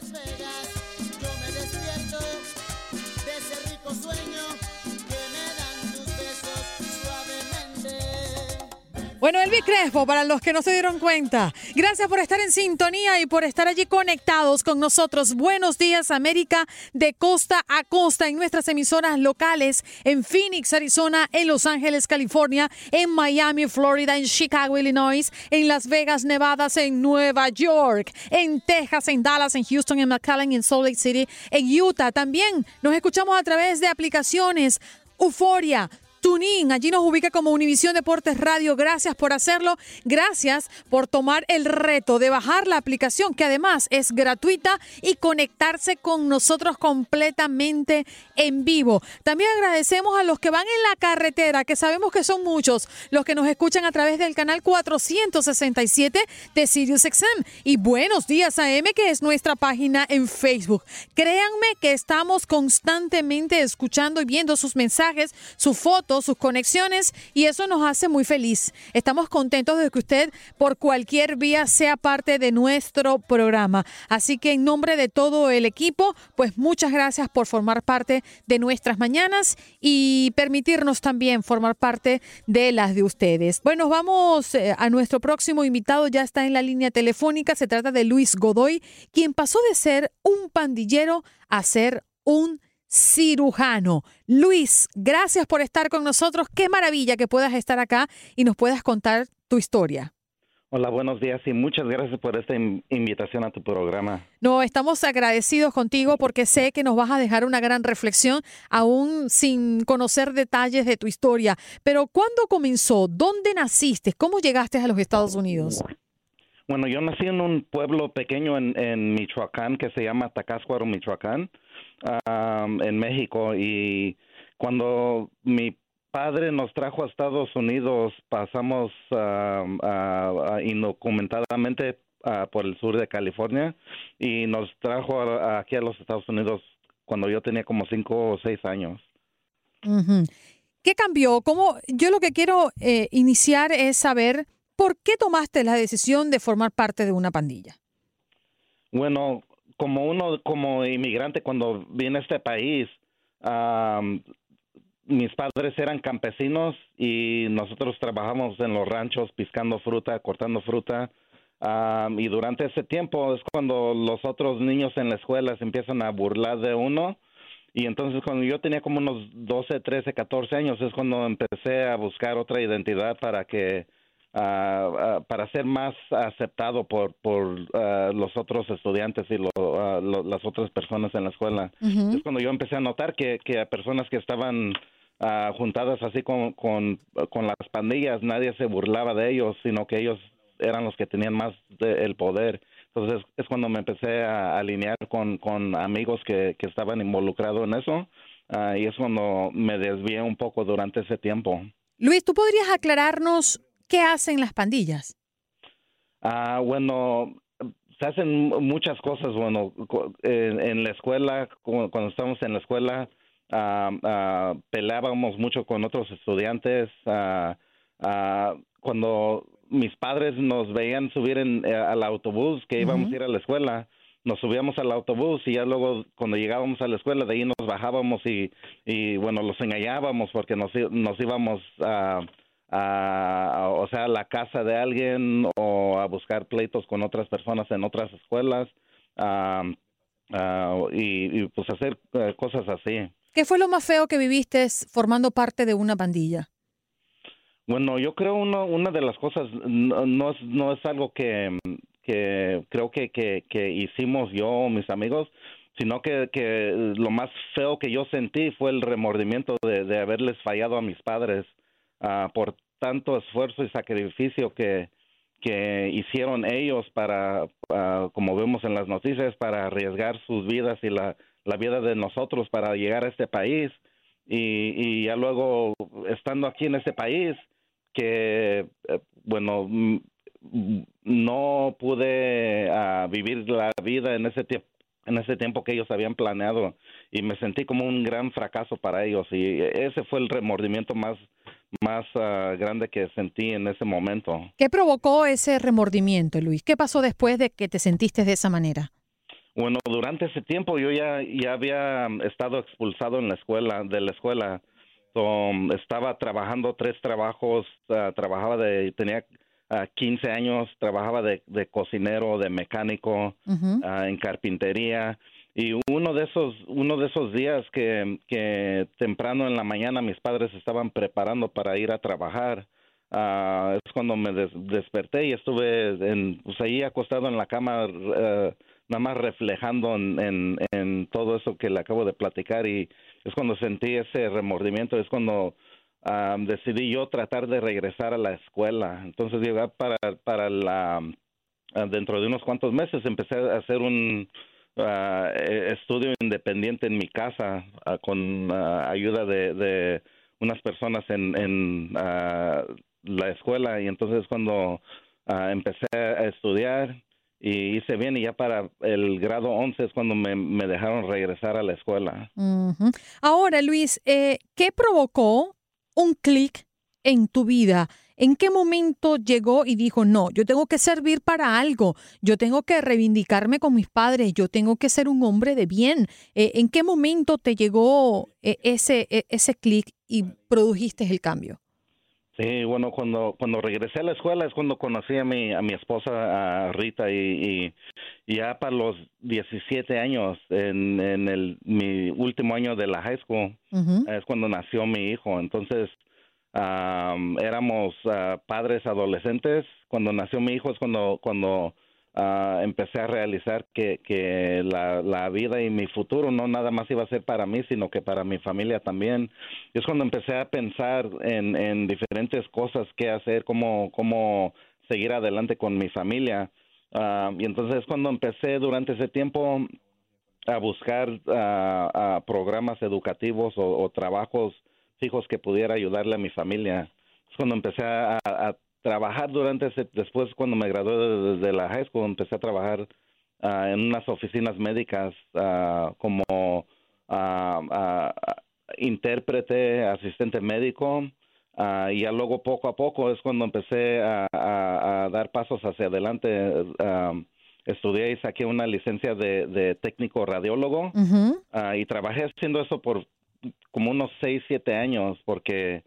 Las Bueno, Elvi Crespo, para los que no se dieron cuenta, gracias por estar en sintonía y por estar allí conectados con nosotros. Buenos días, América, de costa a costa en nuestras emisoras locales en Phoenix, Arizona, en Los Ángeles, California, en Miami, Florida, en Chicago, Illinois, en Las Vegas, Nevada, en Nueva York, en Texas, en Dallas, en Houston, en McAllen, en Salt Lake City, en Utah. También nos escuchamos a través de aplicaciones Euforia, TuneIn. Allí nos ubica como Univisión Deportes Radio. Gracias por hacerlo. Gracias por tomar el reto de bajar la aplicación, que además es gratuita, y conectarse con nosotros completamente en vivo. También agradecemos a los que van en la carretera, que sabemos que son muchos, los que nos escuchan a través del canal 467 de SiriusXM. Y buenos días AM, que es nuestra página en Facebook. Créanme que estamos constantemente escuchando y viendo sus mensajes, sus fotos sus conexiones y eso nos hace muy feliz. Estamos contentos de que usted por cualquier vía sea parte de nuestro programa. Así que en nombre de todo el equipo, pues muchas gracias por formar parte de nuestras mañanas y permitirnos también formar parte de las de ustedes. Bueno, vamos eh, a nuestro próximo invitado, ya está en la línea telefónica, se trata de Luis Godoy, quien pasó de ser un pandillero a ser un cirujano. Luis, gracias por estar con nosotros. Qué maravilla que puedas estar acá y nos puedas contar tu historia. Hola, buenos días y muchas gracias por esta in- invitación a tu programa. No, estamos agradecidos contigo porque sé que nos vas a dejar una gran reflexión, aún sin conocer detalles de tu historia. Pero ¿cuándo comenzó? ¿Dónde naciste? ¿Cómo llegaste a los Estados Unidos? Bueno, yo nací en un pueblo pequeño en, en Michoacán que se llama Tacáscuaro, Michoacán, am, en México. Y cuando mi padre nos trajo a Estados Unidos, pasamos am, a- a- indocumentadamente por el sur de California y nos trajo a- aquí a los Estados Unidos cuando yo tenía como cinco o seis años. ¿Qué cambió? ¿Cómo? Yo lo que quiero eh, iniciar es saber por qué tomaste la decisión de formar parte de una pandilla. Bueno, como uno, como inmigrante, cuando vine a este país, am, mis padres eran campesinos y nosotros trabajamos en los ranchos piscando fruta, cortando fruta. am, y durante ese tiempo es cuando los otros niños en la escuela se empiezan a burlar de uno. Y entonces cuando yo tenía como unos 12, 13, 14 años es cuando empecé a buscar otra identidad para que ah, para ser más aceptado por por ah, los otros estudiantes y lo- lo- las otras personas en la escuela. Es cuando yo empecé a notar que, que a personas que estaban juntadas así con, con, con las pandillas, nadie se burlaba de ellos, sino que ellos eran los que tenían más de- el poder. Entonces es cuando me empecé a alinear con, con amigos que, que estaban involucrados en eso y es cuando me desvié un poco durante ese tiempo. Luis, ¿tú podrías aclararnos qué hacen las pandillas? Ah, bueno, se hacen mu- muchas cosas. Bueno, en, en la escuela, cu- cuando estábamos en la escuela, ah, ah, peleábamos mucho con otros estudiantes. ah, ah, cuando mis padres nos veían subir en, eh, al autobús que íbamos a ir a la escuela, nos subíamos al autobús y ya luego cuando llegábamos a la escuela de ahí nos bajábamos y, y bueno, los engañábamos porque nos, nos íbamos a, a- a- o sea, a la casa de alguien o a buscar pleitos con otras personas en otras escuelas am, ah, y, y, pues hacer eh, cosas así. ¿Qué fue lo más feo que viviste formando parte de una pandilla? Bueno, yo creo uno, una de las cosas no, no es no es algo que, que creo que, que, que hicimos yo o mis amigos, sino que, que lo más feo que yo sentí fue el remordimiento de, de haberles fallado a mis padres ah, por tanto esfuerzo y sacrificio que, que hicieron ellos para, ah, como vemos en las noticias, para arriesgar sus vidas y la, la vida de nosotros para llegar a este país. Y, y ya luego, estando aquí en este país, que, eh, bueno, mm, no pude ah, vivir la vida en ese tiempo en ese tiempo que ellos habían planeado y me sentí como un gran fracaso para ellos y ese fue el remordimiento más más ah, grande que sentí en ese momento. ¿Qué provocó ese remordimiento, Luis? ¿Qué pasó después de que te sentiste de esa manera? Bueno, durante ese tiempo yo ya, ya había estado expulsado en la escuela, de la escuela. estaba trabajando tres trabajos, ah, trabajaba de, tenía 15 años, trabajaba de, cocinero, de mecánico, ah, en carpintería. Y uno de esos, uno de esos días que, temprano en la mañana mis padres estaban preparando para ir a trabajar, uh, es cuando me desperté y estuve en, pues ahí acostado en la cama, uh, nada más reflejando en, todo eso que le acabo de platicar y es cuando sentí ese remordimiento, es cuando decidí yo tratar de regresar a la escuela. Entonces llegué para, para la, dentro de unos cuantos meses empecé a hacer un e, estudio independiente en mi casa con ayuda de, de, unas personas en, en la escuela y entonces cuando empecé a estudiar y hice bien y ya para el grado 11 es cuando me, me dejaron regresar a la escuela. Ahora, Luis, eh, ¿qué provocó un clic en tu vida? ¿En qué momento llegó y dijo, no, yo tengo que servir para algo, yo tengo que reivindicarme con mis padres, yo tengo que ser un hombre de bien? Eh, ¿En qué momento te llegó eh, ese, e, ese clic y produjiste el cambio? Sí, bueno, cuando cuando regresé a la escuela es cuando conocí a mi a mi esposa a Rita y, y, ya para los 17 años en, en el mi último año de la high school es cuando nació mi hijo. Entonces éramos ah, padres adolescentes. Cuando nació mi hijo es cuando cuando uh, empecé a realizar que, que la, la, vida y mi futuro no nada más iba a ser para mí, sino que para mi familia también. es cuando empecé a pensar en, en diferentes cosas, qué hacer, cómo, cómo seguir adelante con mi familia. Uh, y entonces es cuando empecé durante ese tiempo a buscar uh, programas educativos o, trabajos fijos que pudiera ayudarle a mi familia. Es cuando empecé a, a, trabajar durante ese, después cuando me gradué de, la high school, empecé a trabajar uh, en unas oficinas médicas uh, como uh, intérprete, asistente médico, y ya luego poco a poco es cuando empecé a, a dar pasos hacia adelante. estudié y saqué una licencia de, de técnico radiólogo y trabajé haciendo eso por como unos seis, siete años porque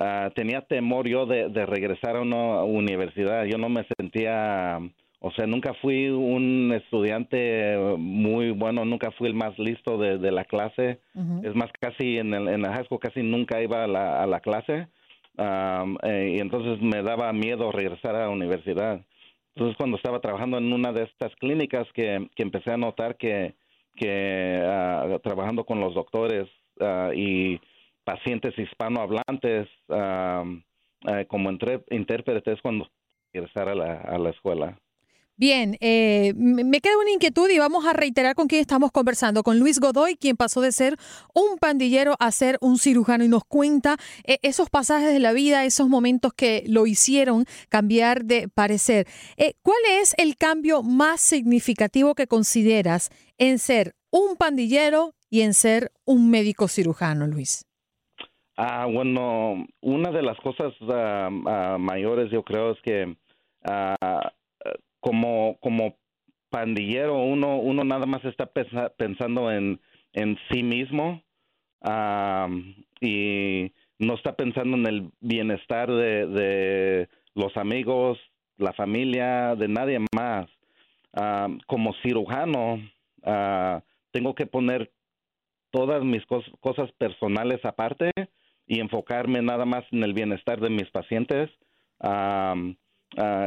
Ah, tenía temor yo de, regresar a una universidad. Yo no me sentía, o sea, nunca fui un estudiante muy bueno, nunca fui el más listo de, la clase. Es más, casi en, el, en la high school casi nunca iba a la, a la clase. Eh, y entonces me daba miedo regresar a la universidad. Entonces cuando estaba trabajando en una de estas clínicas que, que empecé a notar que, que ah, trabajando con los doctores ah, y pacientes hispanohablantes eh, como intérpretes cuando regresar a la, a la escuela. Bien, eh, me queda una inquietud y vamos a reiterar con quién estamos conversando, con Luis Godoy, quien pasó de ser un pandillero a ser un cirujano y nos cuenta eh, esos pasajes de la vida, esos momentos que lo hicieron cambiar de parecer. ¿Cuál es el cambio más significativo que consideras en ser un pandillero y en ser un médico cirujano, Luis? Ah, bueno, una de las cosas ah, mayores yo creo es que ah, como como pandillero uno uno nada más está pensando en en sí mismo y no está pensando en el bienestar de los amigos, la familia, de nadie más. como cirujano tengo que poner todas mis cosas personales aparte y enfocarme nada más en el bienestar de mis pacientes. Ah,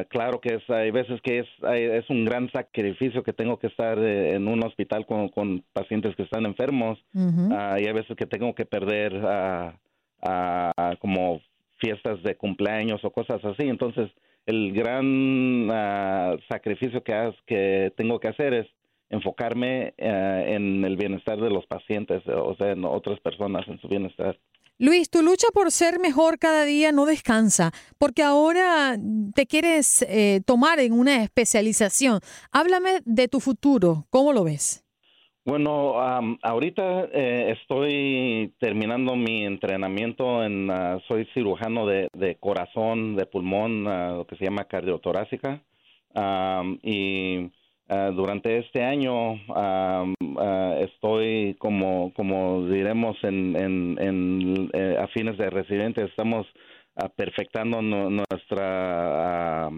claro que es, hay veces que es, es un gran sacrificio que tengo que estar eh, en un hospital con, con, pacientes que están enfermos ah, y hay veces que tengo que perder uh, como fiestas de cumpleaños o cosas así. Entonces, el gran sacrificio que, que tengo que hacer es enfocarme eh, en el bienestar de los pacientes, o sea, en otras personas, en su bienestar. Luis, tu lucha por ser mejor cada día no descansa, porque ahora te quieres eh, tomar en una especialización. Háblame de tu futuro, ¿cómo lo ves? Bueno, ahorita eh, estoy terminando mi entrenamiento en, ah, soy cirujano de, corazón, de pulmón, uh, lo que se llama cardiotorácica, y ah, durante este año ah, estoy como como diremos en, en, en eh, a fines de residente estamos ah, perfectando nu- nuestra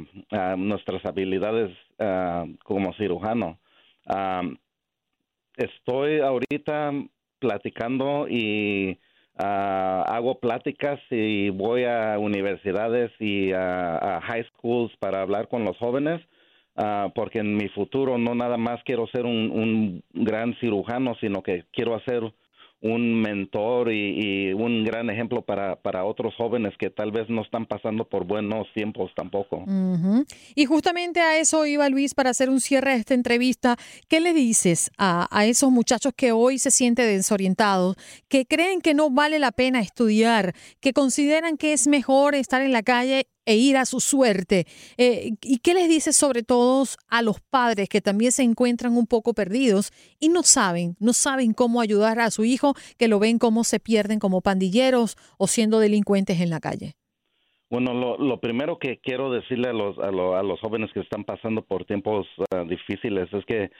nuestras habilidades como cirujano. Estoy ahorita platicando y hago pláticas y voy a universidades y a high schools para hablar con los jóvenes, ah, porque en mi futuro no nada más quiero ser un, un gran cirujano, sino que quiero hacer un mentor y, y un gran ejemplo para, para otros jóvenes que tal vez no están pasando por buenos tiempos tampoco. Y justamente a eso iba Luis para hacer un cierre de esta entrevista. ¿Qué le dices a esos muchachos que hoy se sienten desorientados, que creen que no vale la pena estudiar, que consideran que es mejor estar en la calle e ir a su suerte? Eh, ¿Y qué les dices sobre todo a los padres que también se encuentran un poco perdidos y no saben, no saben cómo ayudar a su hijo, que lo ven cómo se pierden como pandilleros o siendo delincuentes en la calle? Bueno, lo, lo primero que quiero decirle a los, a, lo- a los jóvenes que están pasando por tiempos ah, difíciles es que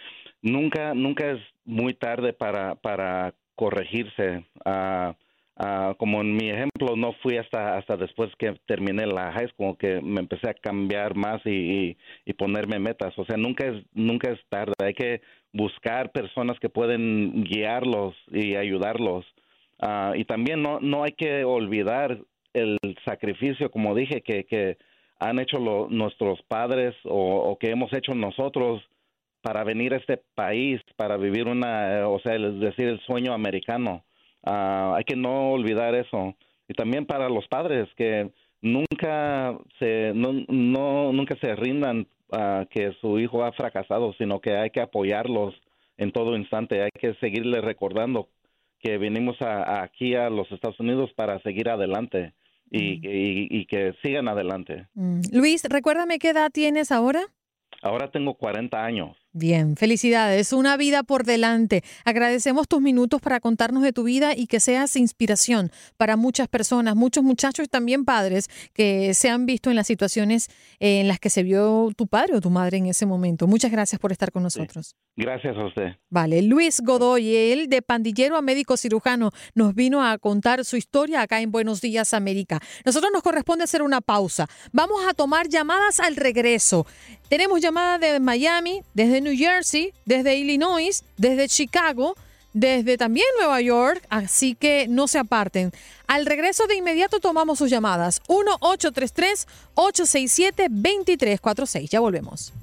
nunca, nunca es muy tarde para, para corregirse. Ah, ah, como en mi ejemplo, no fui hasta, hasta después que terminé la high school que me empecé a cambiar más y, y, ponerme metas. O sea, nunca es, nunca es tarde. Hay que buscar personas que pueden guiarlos y ayudarlos. Ah, y también no, no hay que olvidar el sacrificio, como dije, que, que han hecho lo- nuestros padres o, o que hemos hecho nosotros para venir a este país, para vivir una, eh, o sea, decir, el sueño americano. Ah, hay que no olvidar eso. Y también para los padres que nunca se, no, no- nunca se rindan a que su hijo ha fracasado, sino que hay que apoyarlos en todo instante. Hay que seguirle recordando que venimos a- a aquí a los Estados Unidos para seguir adelante y, y- y que sigan adelante. Mm. Luis, recuérdame qué edad tienes ahora. Ahora tengo 40 años. Bien, felicidades, una vida por delante. Agradecemos tus minutos para contarnos de tu vida y que seas inspiración para muchas personas, muchos muchachos y también padres que se han visto en las situaciones eh, en las que se vio tu padre o tu madre en ese momento. Muchas gracias por estar con nosotros. Gracias a usted. Vale, Luis Godoy, él de pandillero a médico cirujano, nos vino a contar su historia acá en Buenos Días América. Nosotros nos corresponde hacer una pausa. Vamos a tomar llamadas al regreso. Tenemos llamadas de Miami, desde New Jersey, desde Illinois, desde Chicago, desde también Nueva York, así que no se aparten. Al regreso de inmediato tomamos sus llamadas. 1-833-867-2346. Ya volvemos.